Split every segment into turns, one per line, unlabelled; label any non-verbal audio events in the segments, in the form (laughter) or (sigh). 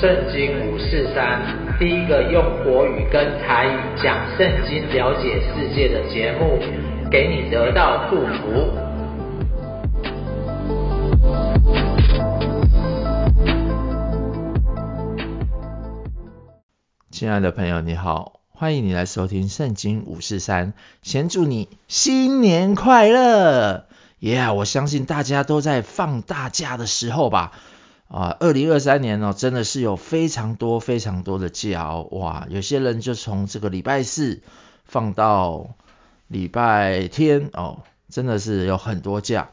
圣经五四三，第一个用国语跟台语讲圣经、了解世界的节目，给你得到祝福。
亲爱的朋友，你好，欢迎你来收听圣经五四三，先祝你新年快乐！耶、yeah，我相信大家都在放大假的时候吧。啊，二零二三年哦，真的是有非常多非常多的假，哇，有些人就从这个礼拜四放到礼拜天哦，真的是有很多假。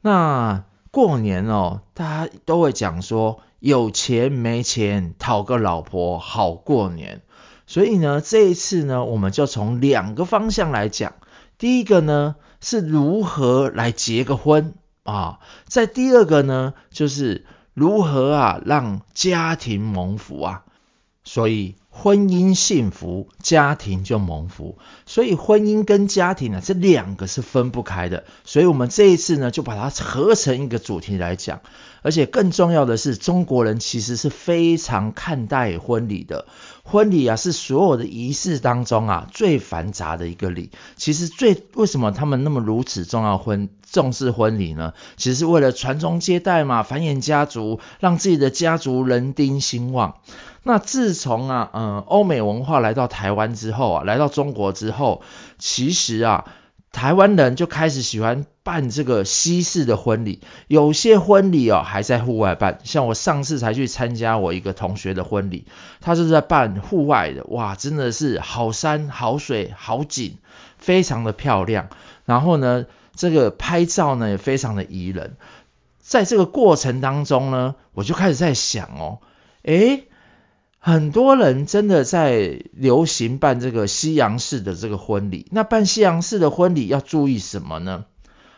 那过年哦，大家都会讲说，有钱没钱讨个老婆好过年，所以呢，这一次呢，我们就从两个方向来讲，第一个呢是如何来结个婚啊，在第二个呢就是。如何啊，让家庭蒙福啊？所以婚姻幸福，家庭就蒙福。所以婚姻跟家庭呢，这两个是分不开的。所以我们这一次呢，就把它合成一个主题来讲。而且更重要的是，中国人其实是非常看待婚礼的。婚礼啊，是所有的仪式当中啊最繁杂的一个礼。其实最为什么他们那么如此重要婚重视婚礼呢？其实是为了传宗接代嘛，繁衍家族，让自己的家族人丁兴旺。那自从啊，嗯，欧美文化来到台湾之后啊，来到中国之后，其实啊。台湾人就开始喜欢办这个西式的婚礼，有些婚礼哦还在户外办，像我上次才去参加我一个同学的婚礼，他就是在办户外的，哇，真的是好山好水好景，非常的漂亮。然后呢，这个拍照呢也非常的宜人。在这个过程当中呢，我就开始在想哦，诶。很多人真的在流行办这个西洋式的这个婚礼，那办西洋式的婚礼要注意什么呢？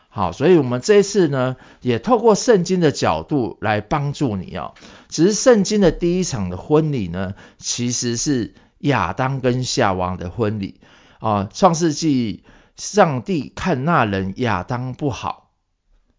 好，所以我们这一次呢，也透过圣经的角度来帮助你哦。只是圣经的第一场的婚礼呢，其实是亚当跟夏娃的婚礼啊。创世纪，上帝看那人亚当不好。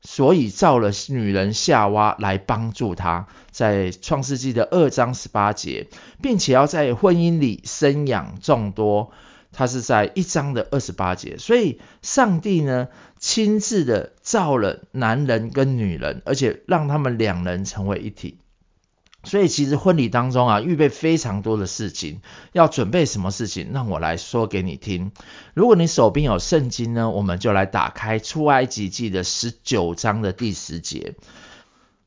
所以造了女人夏娃来帮助他，在创世纪的二章十八节，并且要在婚姻里生养众多，他是在一章的二十八节。所以上帝呢，亲自的造了男人跟女人，而且让他们两人成为一体。所以其实婚礼当中啊，预备非常多的事情，要准备什么事情？让我来说给你听。如果你手边有圣经呢，我们就来打开出埃及记的十九章的第十节。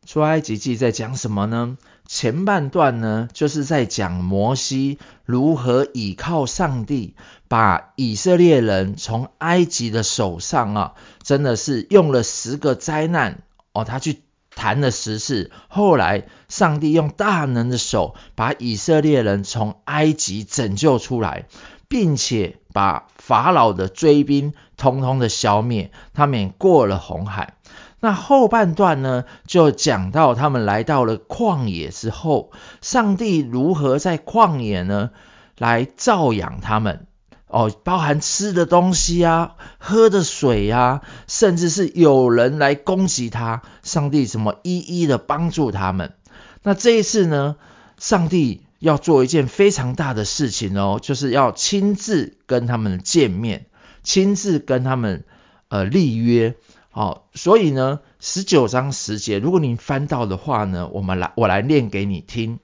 出埃及记在讲什么呢？前半段呢，就是在讲摩西如何倚靠上帝，把以色列人从埃及的手上啊，真的是用了十个灾难哦，他去。谈了十次，后来上帝用大能的手把以色列人从埃及拯救出来，并且把法老的追兵通通的消灭，他们也过了红海。那后半段呢，就讲到他们来到了旷野之后，上帝如何在旷野呢，来照养他们。哦，包含吃的东西啊，喝的水啊，甚至是有人来攻击他，上帝怎么一一的帮助他们？那这一次呢，上帝要做一件非常大的事情哦，就是要亲自跟他们见面，亲自跟他们呃立约。哦，所以呢，十九章十节，如果你翻到的话呢，我们来我来念给你听。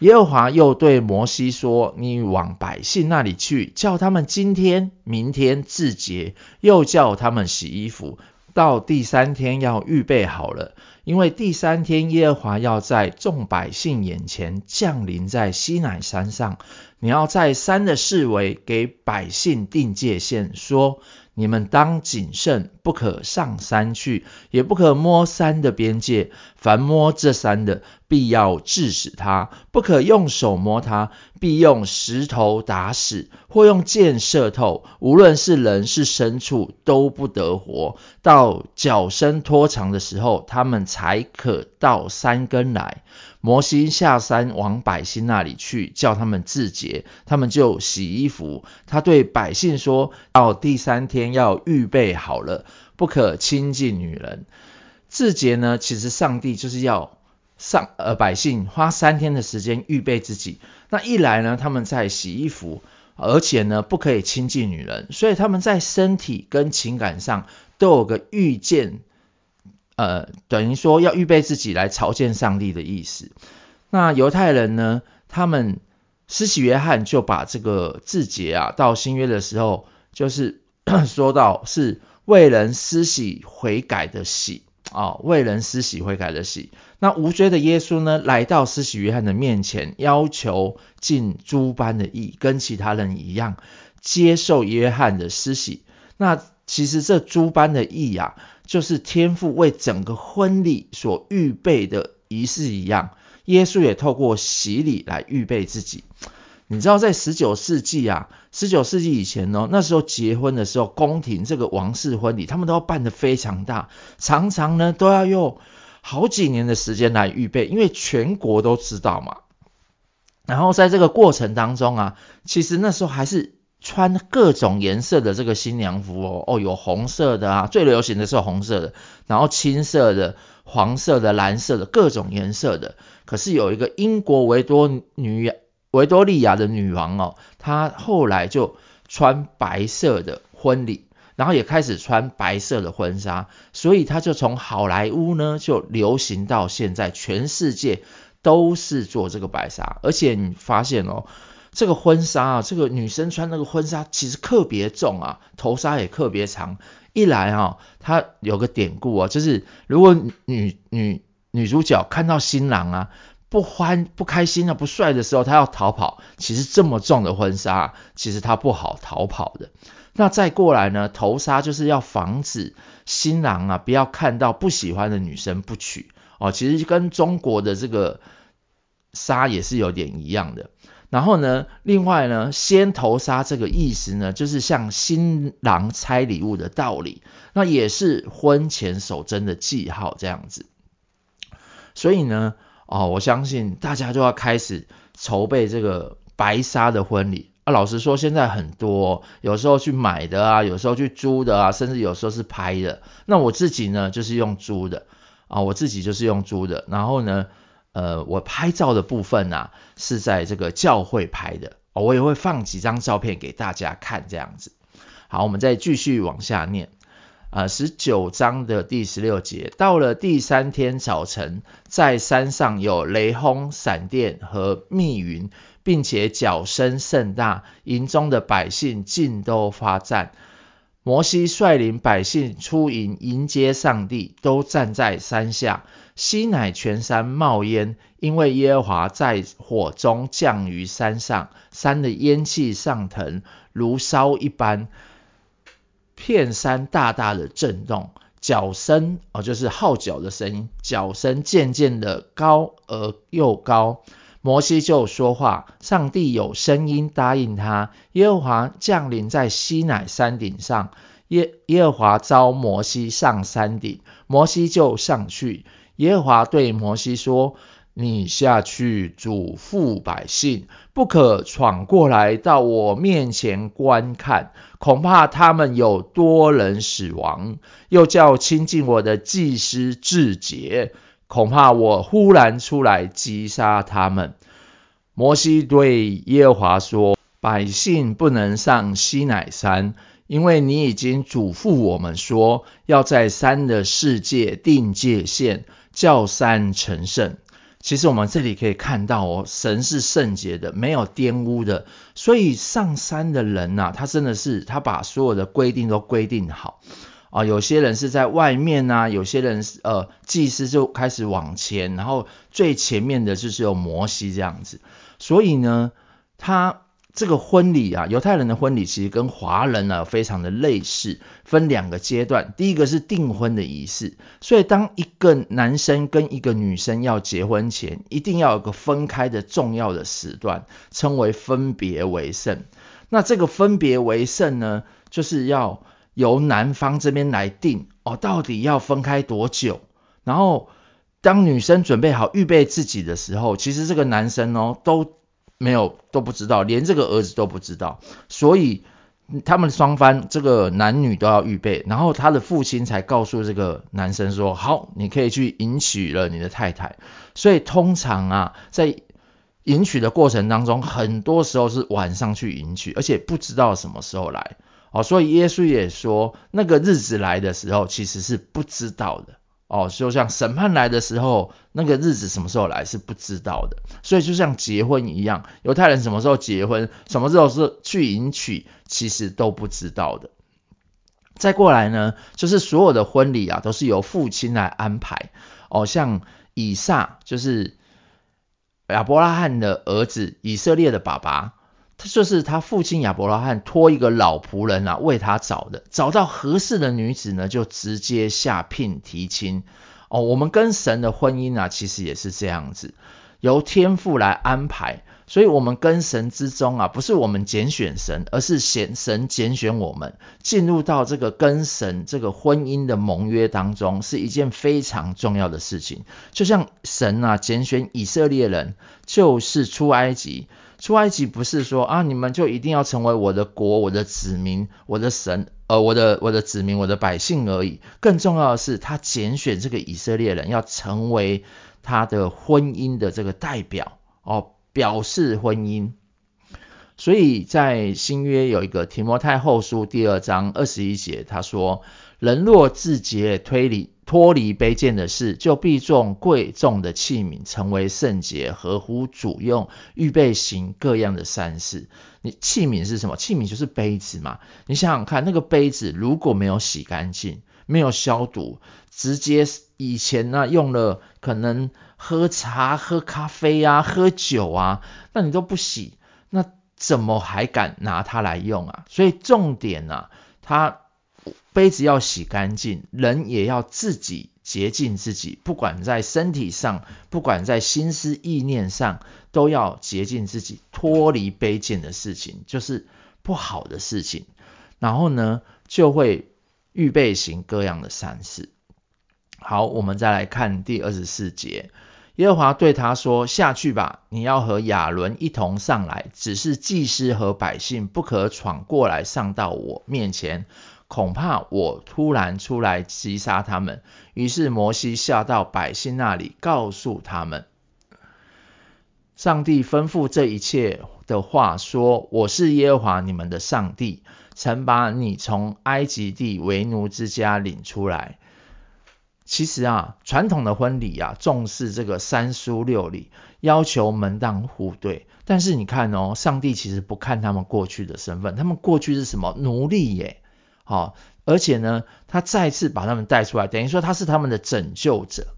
耶和华又对摩西说：“你往百姓那里去，叫他们今天、明天自洁，又叫他们洗衣服。到第三天要预备好了，因为第三天耶和华要在众百姓眼前降临在西乃山上。你要在山的四围给百姓定界限，说。”你们当谨慎，不可上山去，也不可摸山的边界。凡摸这山的，必要治死他；不可用手摸他，必用石头打死，或用箭射透。无论是人是牲畜，都不得活。到脚伸拖长的时候，他们才可到山根来。摩西下山往百姓那里去，叫他们自洁，他们就洗衣服。他对百姓说：“到第三天要预备好了，不可亲近女人。”自洁呢，其实上帝就是要上呃百姓花三天的时间预备自己。那一来呢，他们在洗衣服，而且呢不可以亲近女人，所以他们在身体跟情感上都有个预见，呃，等于说要预备自己来朝见上帝的意思。那犹太人呢，他们施洗约翰就把这个字节啊，到新约的时候，就是 (coughs) 说到是为人施洗悔改的洗。啊、哦，为人施洗悔改的洗。那无罪的耶稣呢，来到施洗约翰的面前，要求尽诸般的义，跟其他人一样，接受约翰的施洗。那其实这诸般的意呀、啊，就是天父为整个婚礼所预备的仪式一样。耶稣也透过洗礼来预备自己。你知道在十九世纪啊，十九世纪以前呢，那时候结婚的时候，宫廷这个王室婚礼，他们都要办得非常大，常常呢都要用好几年的时间来预备，因为全国都知道嘛。然后在这个过程当中啊，其实那时候还是穿各种颜色的这个新娘服哦，哦有红色的啊，最流行的是红色的，然后青色的、黄色的、蓝色的，各种颜色的。可是有一个英国维多女。维多利亚的女王哦，她后来就穿白色的婚礼，然后也开始穿白色的婚纱，所以她就从好莱坞呢就流行到现在，全世界都是做这个白纱。而且你发现哦，这个婚纱啊，这个女生穿那个婚纱其实特别重啊，头纱也特别长。一来啊、哦，它有个典故啊，就是如果女女女主角看到新郎啊。不欢不开心啊，不帅的时候，她要逃跑。其实这么重的婚纱，其实她不好逃跑的。那再过来呢，头纱就是要防止新郎啊，不要看到不喜欢的女生不娶哦。其实跟中国的这个纱也是有点一样的。然后呢，另外呢，先头纱这个意思呢，就是向新郎拆礼物的道理。那也是婚前守贞的记号这样子。所以呢。哦，我相信大家就要开始筹备这个白纱的婚礼啊。老实说，现在很多，有时候去买的啊，有时候去租的啊，甚至有时候是拍的。那我自己呢，就是用租的啊，我自己就是用租的。然后呢，呃，我拍照的部分啊，是在这个教会拍的，我也会放几张照片给大家看，这样子。好，我们再继续往下念。啊，十九章的第十六节，到了第三天早晨，在山上有雷轰、闪电和密云，并且角声甚大，营中的百姓尽都发战。摩西率领百姓出营迎接上帝，都站在山下。西乃全山冒烟，因为耶和华在火中降于山上，山的烟气上腾，如烧一般。片山大大的震动，角声哦，就是号角的声音，角声渐渐的高而又高。摩西就说话，上帝有声音答应他。耶和华降临在西乃山顶上，耶耶和华召摩西上山顶，摩西就上去。耶和华对摩西说。你下去嘱咐百姓，不可闯过来到我面前观看，恐怕他们有多人死亡。又叫亲近我的祭司自洁，恐怕我忽然出来击杀他们。摩西对耶和华说：百姓不能上西乃山，因为你已经嘱咐我们说，要在山的世界定界限，叫山成圣。其实我们这里可以看到哦，神是圣洁的，没有玷污的，所以上山的人呐、他真的是他把所有的规定都规定好啊。有些人是在外面呐，有些人呃祭司就开始往前，然后最前面的就是有摩西这样子，所以呢，他。这个婚礼啊，犹太人的婚礼其实跟华人呢非常的类似，分两个阶段。第一个是订婚的仪式，所以当一个男生跟一个女生要结婚前，一定要有个分开的重要的时段，称为分别为圣。那这个分别为圣呢，就是要由男方这边来定哦，到底要分开多久。然后当女生准备好预备自己的时候，其实这个男生哦都。没有，都不知道，连这个儿子都不知道，所以他们双方这个男女都要预备，然后他的父亲才告诉这个男生说：“好，你可以去迎娶了你的太太。”所以通常啊，在迎娶的过程当中，很多时候是晚上去迎娶，而且不知道什么时候来。哦，所以耶稣也说，那个日子来的时候，其实是不知道的。哦，就像审判来的时候，那个日子什么时候来是不知道的。所以就像结婚一样，犹太人什么时候结婚，什么时候是去迎娶，其实都不知道的。再过来呢，就是所有的婚礼啊，都是由父亲来安排。哦，像以撒就是亚伯拉罕的儿子，以色列的爸爸。他就是他父亲亚伯拉罕托一个老仆人啊为他找的，找到合适的女子呢，就直接下聘提亲。哦，我们跟神的婚姻啊，其实也是这样子，由天父来安排。所以，我们跟神之中啊，不是我们拣选神，而是选神拣选我们，进入到这个跟神这个婚姻的盟约当中，是一件非常重要的事情。就像神啊拣选以色列人，就是出埃及。出埃及不是说啊，你们就一定要成为我的国、我的子民、我的神，呃，我的我的子民、我的百姓而已。更重要的是，他拣选这个以色列人，要成为他的婚姻的这个代表哦，表示婚姻。所以在新约有一个提摩太后书第二章二十一节，他说：“人若自洁，推理。”脱离卑贱的事，就必重贵重的器皿，成为圣洁，合乎主用，预备行各样的善事。你器皿是什么？器皿就是杯子嘛。你想想看，那个杯子如果没有洗干净，没有消毒，直接以前呢、用了，可能喝茶、喝咖啡啊、喝酒啊，那你都不洗，那怎么还敢拿它来用啊？所以重点呢、啊，它。杯子要洗干净，人也要自己洁净自己，不管在身体上，不管在心思意念上，都要洁净自己，脱离卑贱的事情，就是不好的事情。然后呢，就会预备行各样的善事。好，我们再来看第二十四节，耶和华对他说：“下去吧，你要和亚伦一同上来，只是祭司和百姓不可闯过来上到我面前。”恐怕我突然出来击杀他们。于是摩西下到百姓那里，告诉他们，上帝吩咐这一切的话说：“我是耶和华你们的上帝，曾把你从埃及地为奴之家领出来。”其实啊，传统的婚礼啊，重视这个三书六礼，要求门当户对。但是你看哦，上帝其实不看他们过去的身份，他们过去是什么？奴隶耶。好，而且呢，他再次把他们带出来，等于说他是他们的拯救者。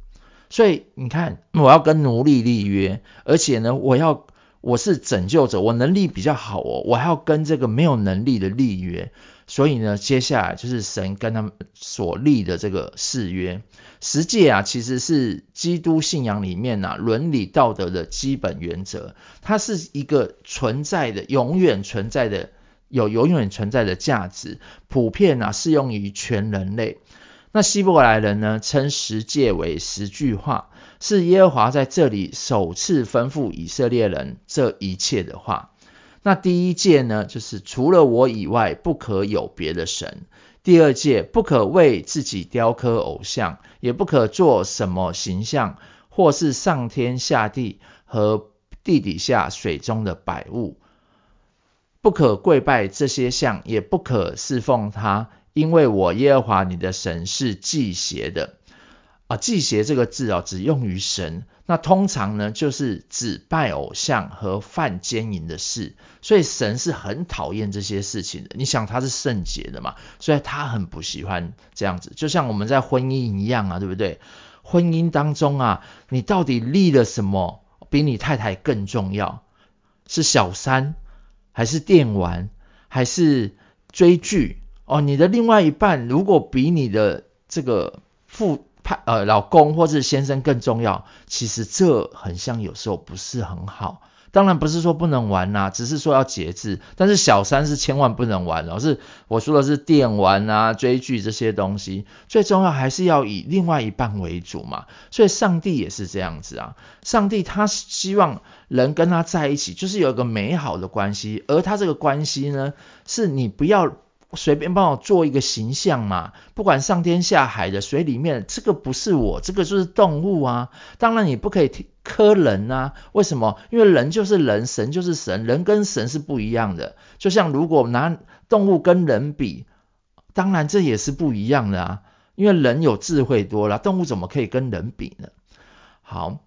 所以你看，我要跟奴隶立约，而且呢，我要我是拯救者，我能力比较好哦，我还要跟这个没有能力的立约。所以呢，接下来就是神跟他们所立的这个誓约。十诫啊，其实是基督信仰里面啊伦理道德的基本原则，它是一个存在的、永远存在的。有永远存在的价值，普遍啊适用于全人类。那希伯来人呢，称十诫为十句话，是耶和华在这里首次吩咐以色列人这一切的话。那第一诫呢，就是除了我以外不可有别的神。第二诫，不可为自己雕刻偶像，也不可做什么形象，或是上天下地和地底下水中的百物。不可跪拜这些像，也不可侍奉他，因为我耶和华你的神是忌邪的。啊，忌邪这个字啊，只用于神。那通常呢，就是指拜偶像和犯奸淫的事。所以神是很讨厌这些事情的。你想他是圣洁的嘛，所以他很不喜欢这样子。就像我们在婚姻一样啊，对不对？婚姻当中啊，你到底立了什么比你太太更重要？是小三？还是电玩，还是追剧哦？你的另外一半如果比你的这个父派呃老公或是先生更重要，其实这很像有时候不是很好。当然不是说不能玩呐、只是说要节制。但是小三是千万不能玩哦，是我说的是电玩啊、追剧这些东西，最重要还是要以另外一半为主嘛。所以上帝也是这样子啊，上帝他希望人跟他在一起，就是有一个美好的关系，而他这个关系呢，是你不要。随便帮我做一个形象嘛，不管上天下海的水里面，这个不是我，这个就是动物啊。当然你不可以磕人啊，为什么？因为人就是人，神就是神，人跟神是不一样的。就像如果拿动物跟人比，当然这也是不一样的啊。因为人有智慧多了，动物怎么可以跟人比呢？好，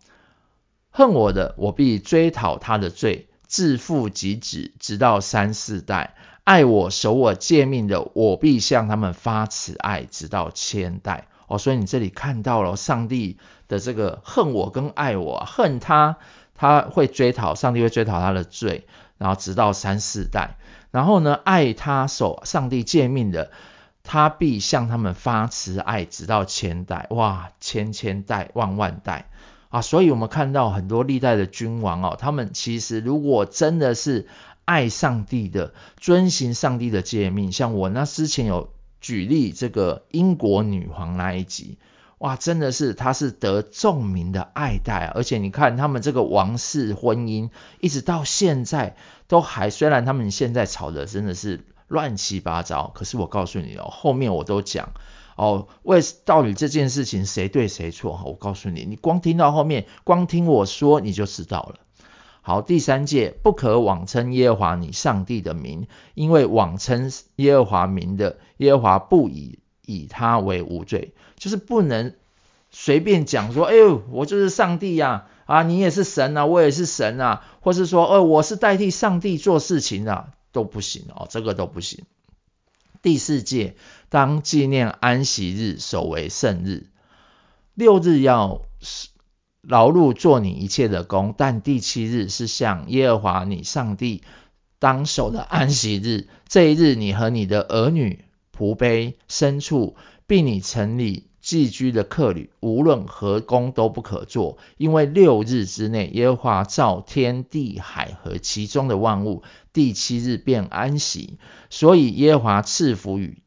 恨我的，我必追讨他的罪，自父及子，直到三四代。爱我守我诫命的，我必向他们发慈爱，直到千代。哦，所以你这里看到了上帝的这个恨我跟爱我，恨他，他会追讨，上帝会追讨他的罪，然后直到三四代。然后呢，爱他守上帝诫命的，他必向他们发慈爱，直到千代。哇，千千代，万万代啊！所以我们看到很多历代的君王哦，他们其实如果真的是。爱上帝的，遵行上帝的诫命，像我那之前有举例这个英国女皇那一集，哇，真的是她是得众民的爱戴，而且你看他们这个王室婚姻，一直到现在都还，虽然他们现在吵的真的是乱七八糟，可是我告诉你哦，后面我都讲哦，为到底这件事情谁对谁错，我告诉你，你光听到后面，光听我说你就知道了。好，第三诫，不可妄称耶和华你上帝的名，因为妄称耶和华名的，耶和华不以以他为无罪，就是不能随便讲说，哎呦，我就是上帝呀，啊，你也是神啊，我也是神啊，或是说，哦，我是代替上帝做事情啊，都不行哦，这个都不行。第四戒，当纪念安息日，守为圣日，六日要。劳碌做你一切的工，但第七日是向耶和华你上帝当守的安息日。这一日，你和你的儿女、仆婢、牲畜，并你城里寄居的客旅，无论何工都不可做，因为六日之内，耶和华造天地海和其中的万物，第七日便安息，所以耶和华赐福与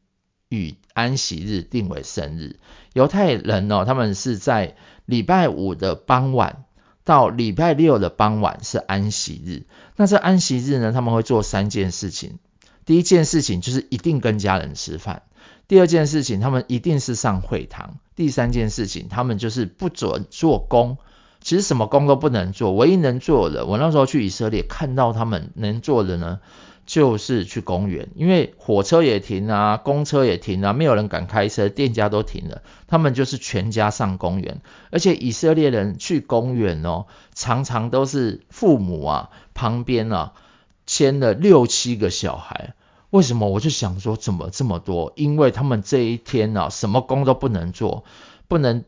与安息日定为圣日。犹太人哦，他们是在。礼拜五的傍晚到礼拜六的傍晚是安息日。那这安息日呢，他们会做三件事情。第一件事情就是一定跟家人吃饭。第二件事情，他们一定是上会堂。第三件事情，他们就是不准做工。其实什么工都不能做，唯一能做的，我那时候去以色列看到他们能做的呢，就是去公园，因为火车也停啊，公车也停啊，没有人敢开车，店家都停了，他们就是全家上公园，而且以色列人去公园哦，常常都是父母啊旁边啊牵了六七个小孩，为什么？我就想说怎么这么多？因为他们这一天啊，什么工都不能做，不能。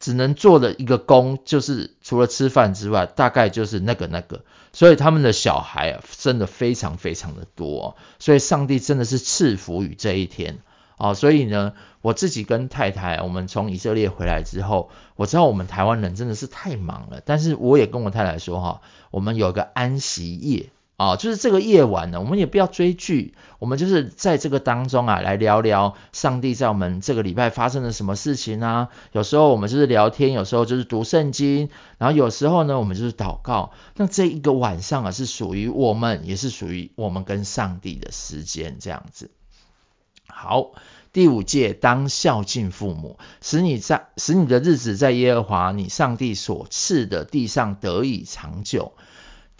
只能做的一个工，就是除了吃饭之外，大概就是那个那个，所以他们的小孩啊，真的非常非常的多，所以上帝真的是赐福于这一天啊，所以呢，我自己跟太太，我们从以色列回来之后，我知道我们台湾人真的是太忙了，但是我也跟我太太说哈，我们有个安息夜。啊、就是这个夜晚呢，我们也不要追剧，我们就是在这个当中啊，来聊聊上帝在我们这个礼拜发生了什么事情啊。有时候我们就是聊天，有时候就是读圣经，然后有时候呢，我们就是祷告。那这一个晚上啊，是属于我们，也是属于我们跟上帝的时间，这样子。好，第五诫，当孝敬父母，使你在使你的日子在耶和华你上帝所赐的地上得以长久。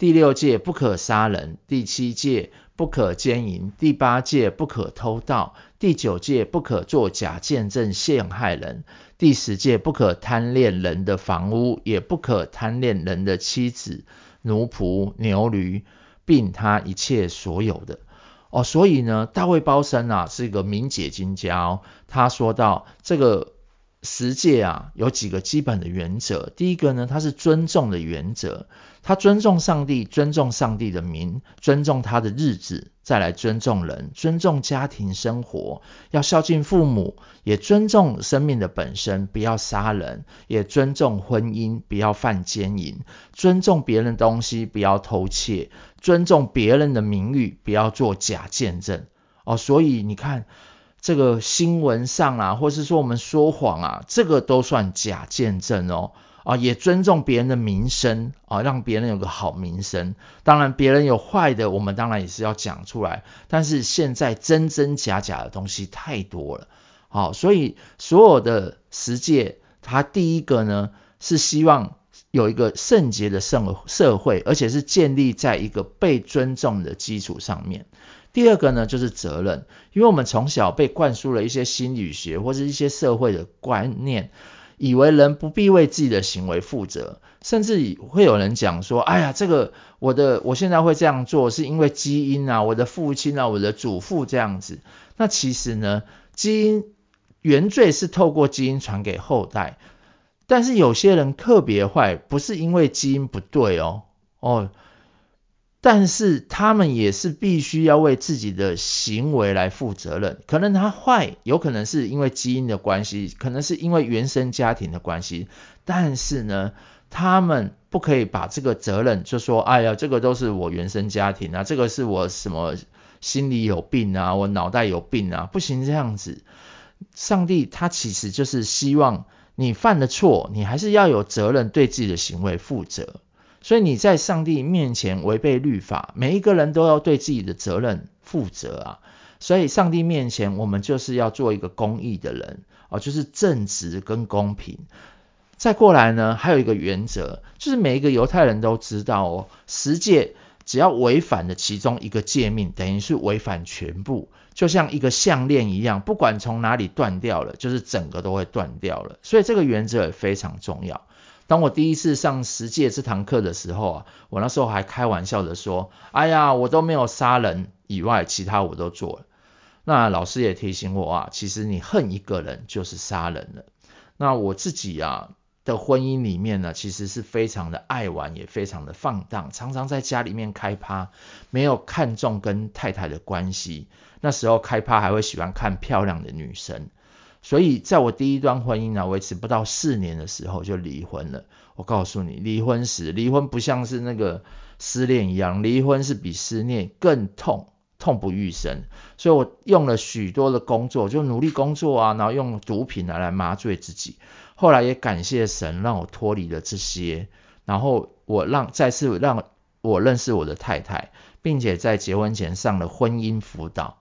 第六戒，不可杀人，第七戒，不可奸淫，第八戒，不可偷盗，第九戒，不可作假见证陷害人，第十戒，不可贪恋人的房屋，也不可贪恋人的妻子、奴仆、牛驴，并他一切所有的。哦，所以呢，大卫包森啊是一个明解经家哦，他说到这个十诫啊，有几个基本的原则。第一个呢，它是尊重的原则，他尊重上帝，尊重上帝的名，尊重他的日子，再来尊重人，尊重家庭生活，要孝敬父母，也尊重生命的本身，不要杀人，也尊重婚姻，不要犯奸淫，尊重别人的东西，不要偷窃，尊重别人的名誉，不要做假见证。哦，所以你看。这个新闻上啊，或是说我们说谎啊，这个都算假见证哦。啊，也尊重别人的名声啊，让别人有个好名声。当然，别人有坏的，我们当然也是要讲出来。但是现在真真假假的东西太多了，好，所以所有的十诫，它第一个呢，是希望有一个圣洁的社社会，而且是建立在一个被尊重的基础上面。第二个呢，就是责任，因为我们从小被灌输了一些心理学或者一些社会的观念，以为人不必为自己的行为负责，甚至会有人讲说：“哎呀，这个我的我现在会这样做，是因为基因啊，我的父亲啊，我的祖父这样子。”那其实呢，基因原罪是透过基因传给后代，但是有些人特别坏，不是因为基因不对哦，哦。但是他们也是必须要为自己的行为来负责任。可能他坏，有可能是因为基因的关系，可能是因为原生家庭的关系。但是呢，他们不可以把这个责任就说：“哎呀，这个都是我原生家庭啊，这个是我什么心里有病啊，我脑袋有病啊，不行这样子。”上帝他其实就是希望你犯了错，你还是要有责任对自己的行为负责。所以你在上帝面前违背律法，每一个人都要对自己的责任负责啊。所以上帝面前，我们就是要做一个公义的人哦，就是正直跟公平。再过来呢，还有一个原则，就是每一个犹太人都知道哦，十诫只要违反了其中一个诫命，等于是违反全部，就像一个项链一样，不管从哪里断掉了，就是整个都会断掉了。所以这个原则也非常重要。当我第一次上十戒这堂课的时候啊，我那时候还开玩笑的说：“哎呀，我都没有杀人以外，其他我都做了。”那老师也提醒我啊，其实你恨一个人就是杀人了。那我自己啊的婚姻里面呢，其实是非常的爱玩，也非常的放荡，常常在家里面开趴，没有看重跟太太的关系。那时候开趴还会喜欢看漂亮的女生。所以，在我第一段婚姻呢，维持不到四年的时候就离婚了。我告诉你，离婚时，离婚不像是那个失恋一样，离婚是比失恋更痛，痛不欲生。所以我用了许多的工作，就努力工作啊，然后用毒品来来麻醉自己。后来也感谢神，让我脱离了这些。然后我让再次让我认识我的太太，并且在结婚前上了婚姻辅导。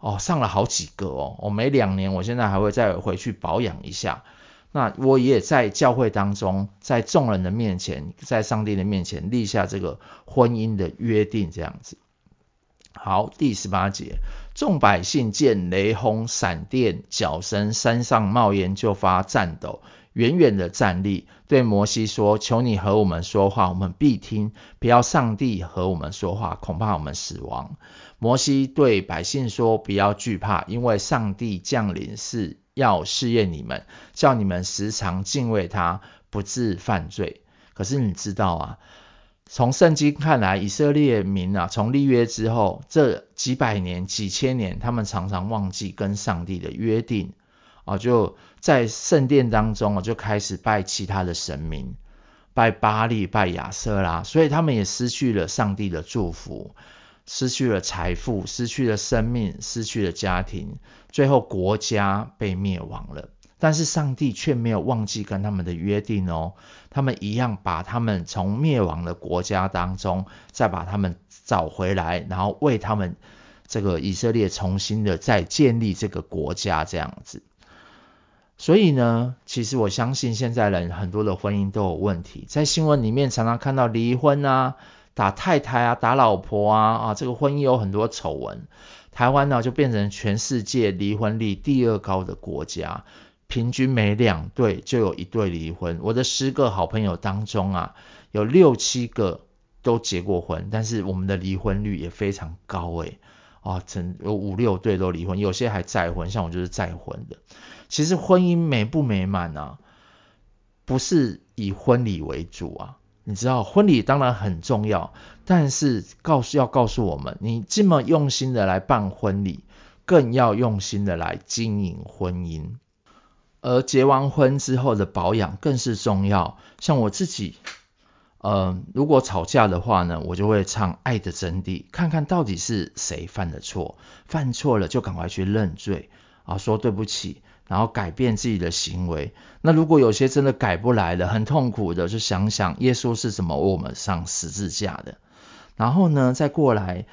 哦，上了好几个哦，我每两年，我现在还会再回去保养一下。那我也在教会当中，在众人的面前，在上帝的面前立下这个婚姻的约定，这样子。好，第十八节，众百姓见雷轰、闪电、角声，山上冒烟，就发颤抖，远远的站立，对摩西说：“求你和我们说话，我们必听；不要上帝和我们说话，恐怕我们死亡。”摩西对百姓说：“不要惧怕，因为上帝降临是要试验你们，叫你们时常敬畏他，不致犯罪。”可是你知道啊，从圣经看来，以色列民啊，从立约之后这几百年、几千年，他们常常忘记跟上帝的约定啊，就在圣殿当中啊，就开始拜其他的神明，拜巴力、拜亚舍拉，所以他们也失去了上帝的祝福。失去了财富，失去了生命，失去了家庭，最后国家被灭亡了。但是上帝却没有忘记跟他们的约定哦，他们一样把他们从灭亡的国家当中再把他们找回来，然后为他们这个以色列重新的再建立这个国家这样子。所以呢，其实我相信现在人很多的婚姻都有问题，在新闻里面常常看到离婚啊。打太太啊，打老婆啊，啊，这个婚姻有很多丑闻。台湾呢，就变成全世界离婚率第二高的国家，平均每两对就有一对离婚。我的十个好朋友当中啊，有六七个都结过婚，但是我们的离婚率也非常高诶。啊，整有五六对都离婚，有些还再婚，像我就是再婚的。其实婚姻美不美满啊，不是以婚礼为主啊。你知道婚礼当然很重要，但是告诉要告诉我们，你这么用心的来办婚礼，更要用心的来经营婚姻。而结完婚之后的保养更是重要。像我自己，呃，如果吵架的话呢，我就会唱《爱的真谛》，看看到底是谁犯的错，犯错了就赶快去认罪啊，说对不起。然后改变自己的行为。那如果有些真的改不来了，很痛苦的，就想想耶稣是怎么为我们上十字架的。然后呢，再过来，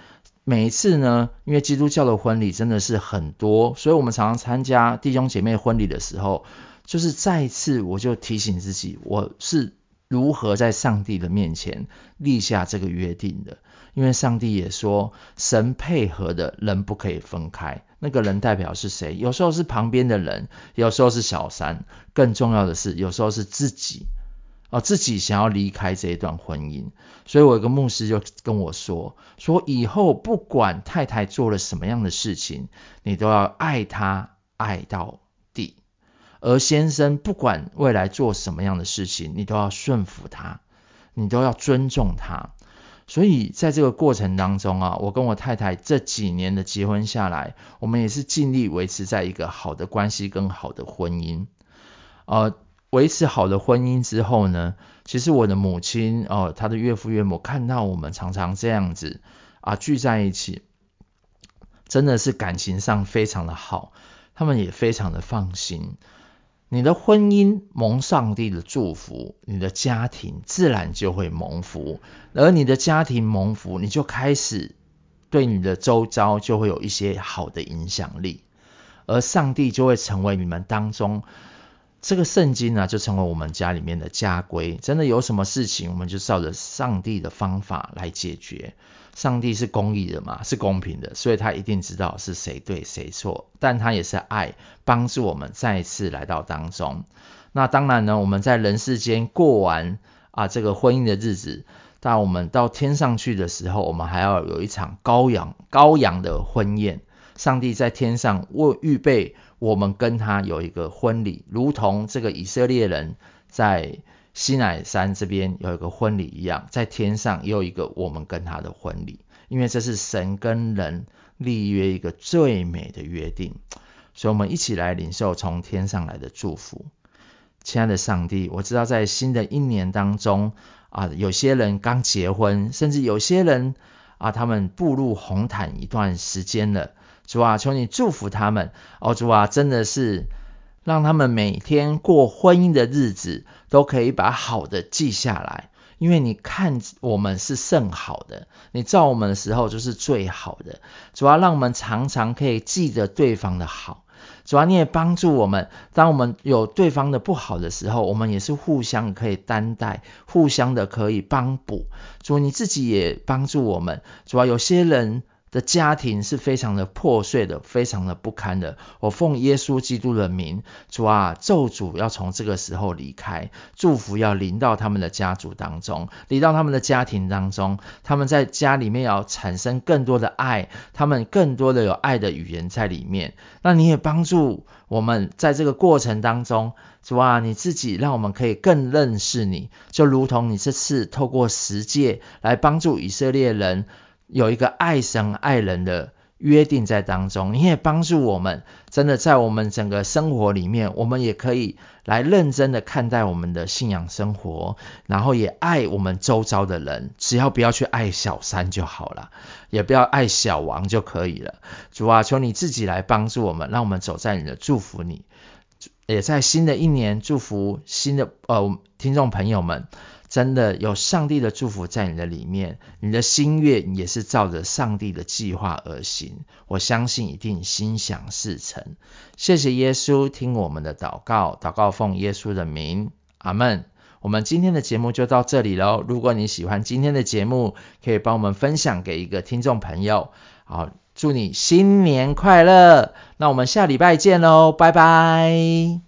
每一次呢，因为基督教的婚礼真的是很多，所以我们常常参加弟兄姐妹婚礼的时候，就是再一次我就提醒自己，我是如何在上帝的面前立下这个约定的。因为上帝也说，神配合的人不可以分开。那个人代表是谁？有时候是旁边的人，有时候是小三，更重要的是，有时候是自己哦，自己想要离开这一段婚姻。所以我有个牧师就跟我说，说以后不管太太做了什么样的事情，你都要爱她爱到底；而先生不管未来做什么样的事情，你都要顺服他，你都要尊重他。所以在这个过程当中啊，我跟我太太这几年的结婚下来，我们也是尽力维持在一个好的关系跟好的婚姻。呃，维持好的婚姻之后呢，其实我的母亲哦、她的岳父岳母看到我们常常这样子啊聚在一起，真的是感情上非常的好，他们也非常的放心。你的婚姻蒙上帝的祝福，你的家庭自然就会蒙福，而你的家庭蒙福，你就开始对你的周遭就会有一些好的影响力，而上帝就会成为你们当中这个圣经呢，就成为我们家里面的家规。真的有什么事情，我们就照着上帝的方法来解决。上帝是公义的嘛，是公平的，所以他一定知道是谁对谁错，但他也是爱，帮助我们再一次来到当中。那当然呢，我们在人世间过完啊这个婚姻的日子，当我们到天上去的时候，我们还要有一场羔羊羔羊的婚宴。上帝在天上为预备我们跟他有一个婚礼，如同这个以色列人在。西乃山这边有一个婚礼一样，在天上也有一个我们跟他的婚礼，因为这是神跟人立约一个最美的约定，所以我们一起来领受从天上来的祝福。亲爱的上帝，我知道在新的一年当中啊，有些人刚结婚，甚至有些人啊，他们步入红毯一段时间了。主啊，求你祝福他们。哦，主啊，真的是。让他们每天过婚姻的日子都可以把好的记下来，因为你看我们是甚好的，你造我们的时候就是最好的。主要让我们常常可以记得对方的好，主要你也帮助我们，当我们有对方的不好的时候，我们也是互相可以担待，互相的可以帮补。主你自己也帮助我们，主要有些人。的家庭是非常的破碎的，非常的不堪的。我奉耶稣基督的名，主啊，咒诅要从这个时候离开，祝福要临到他们的家族当中，临到他们的家庭当中。他们在家里面要产生更多的爱，他们更多的有爱的语言在里面。那你也帮助我们在这个过程当中，主啊，你自己让我们可以更认识你，就如同你这次透过十诫来帮助以色列人。有一个爱神爱人的约定在当中，你也帮助我们，真的在我们整个生活里面，我们也可以来认真的看待我们的信仰生活，然后也爱我们周遭的人，只要不要去爱小三就好了，也不要爱小王就可以了。主啊，求你自己来帮助我们，让我们走在你的祝福里，也在新的一年祝福新的呃听众朋友们。真的有上帝的祝福在你的里面，你的心愿也是照着上帝的计划而行。我相信一定心想事成。谢谢耶稣，听我们的祷告，祷告奉耶稣的名，阿门。我们今天的节目就到这里喽。如果你喜欢今天的节目，可以帮我们分享给一个听众朋友。好，祝你新年快乐。那我们下礼拜见喽，拜拜。